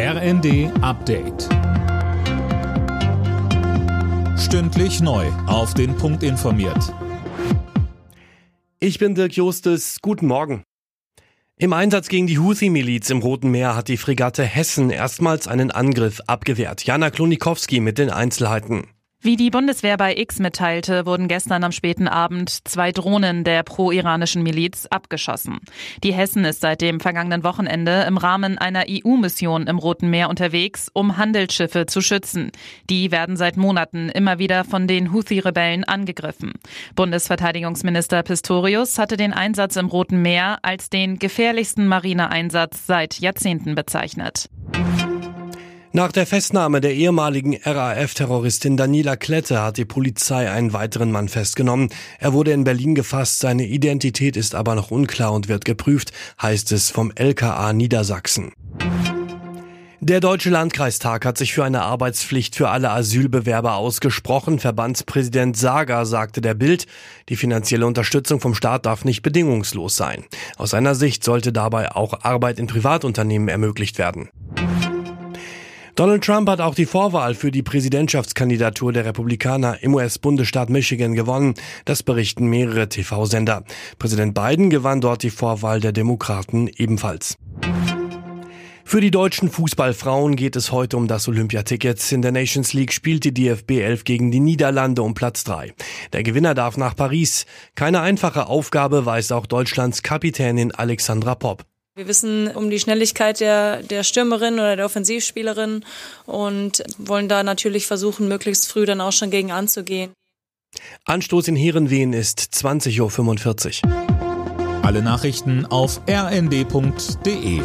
RND Update. Stündlich neu. Auf den Punkt informiert. Ich bin Dirk Justes. Guten Morgen. Im Einsatz gegen die Houthi-Miliz im Roten Meer hat die Fregatte Hessen erstmals einen Angriff abgewehrt. Jana Klonikowski mit den Einzelheiten. Wie die Bundeswehr bei X mitteilte, wurden gestern am späten Abend zwei Drohnen der pro-iranischen Miliz abgeschossen. Die Hessen ist seit dem vergangenen Wochenende im Rahmen einer EU-Mission im Roten Meer unterwegs, um Handelsschiffe zu schützen. Die werden seit Monaten immer wieder von den Houthi-Rebellen angegriffen. Bundesverteidigungsminister Pistorius hatte den Einsatz im Roten Meer als den gefährlichsten Marineeinsatz seit Jahrzehnten bezeichnet. Nach der Festnahme der ehemaligen RAF-Terroristin Daniela Klette hat die Polizei einen weiteren Mann festgenommen. Er wurde in Berlin gefasst, seine Identität ist aber noch unklar und wird geprüft, heißt es vom LKA Niedersachsen. Der Deutsche Landkreistag hat sich für eine Arbeitspflicht für alle Asylbewerber ausgesprochen. Verbandspräsident Sager sagte der Bild, die finanzielle Unterstützung vom Staat darf nicht bedingungslos sein. Aus seiner Sicht sollte dabei auch Arbeit in Privatunternehmen ermöglicht werden. Donald Trump hat auch die Vorwahl für die Präsidentschaftskandidatur der Republikaner im US-Bundesstaat Michigan gewonnen. Das berichten mehrere TV-Sender. Präsident Biden gewann dort die Vorwahl der Demokraten ebenfalls. Für die deutschen Fußballfrauen geht es heute um das Olympiaticket. In der Nations League spielt die DFB 11 gegen die Niederlande um Platz 3. Der Gewinner darf nach Paris. Keine einfache Aufgabe weiß auch Deutschlands Kapitänin Alexandra Popp. Wir wissen um die Schnelligkeit der, der Stürmerin oder der Offensivspielerin und wollen da natürlich versuchen, möglichst früh dann auch schon gegen anzugehen. Anstoß in Heerenveen ist 20.45 Uhr. Alle Nachrichten auf rnd.de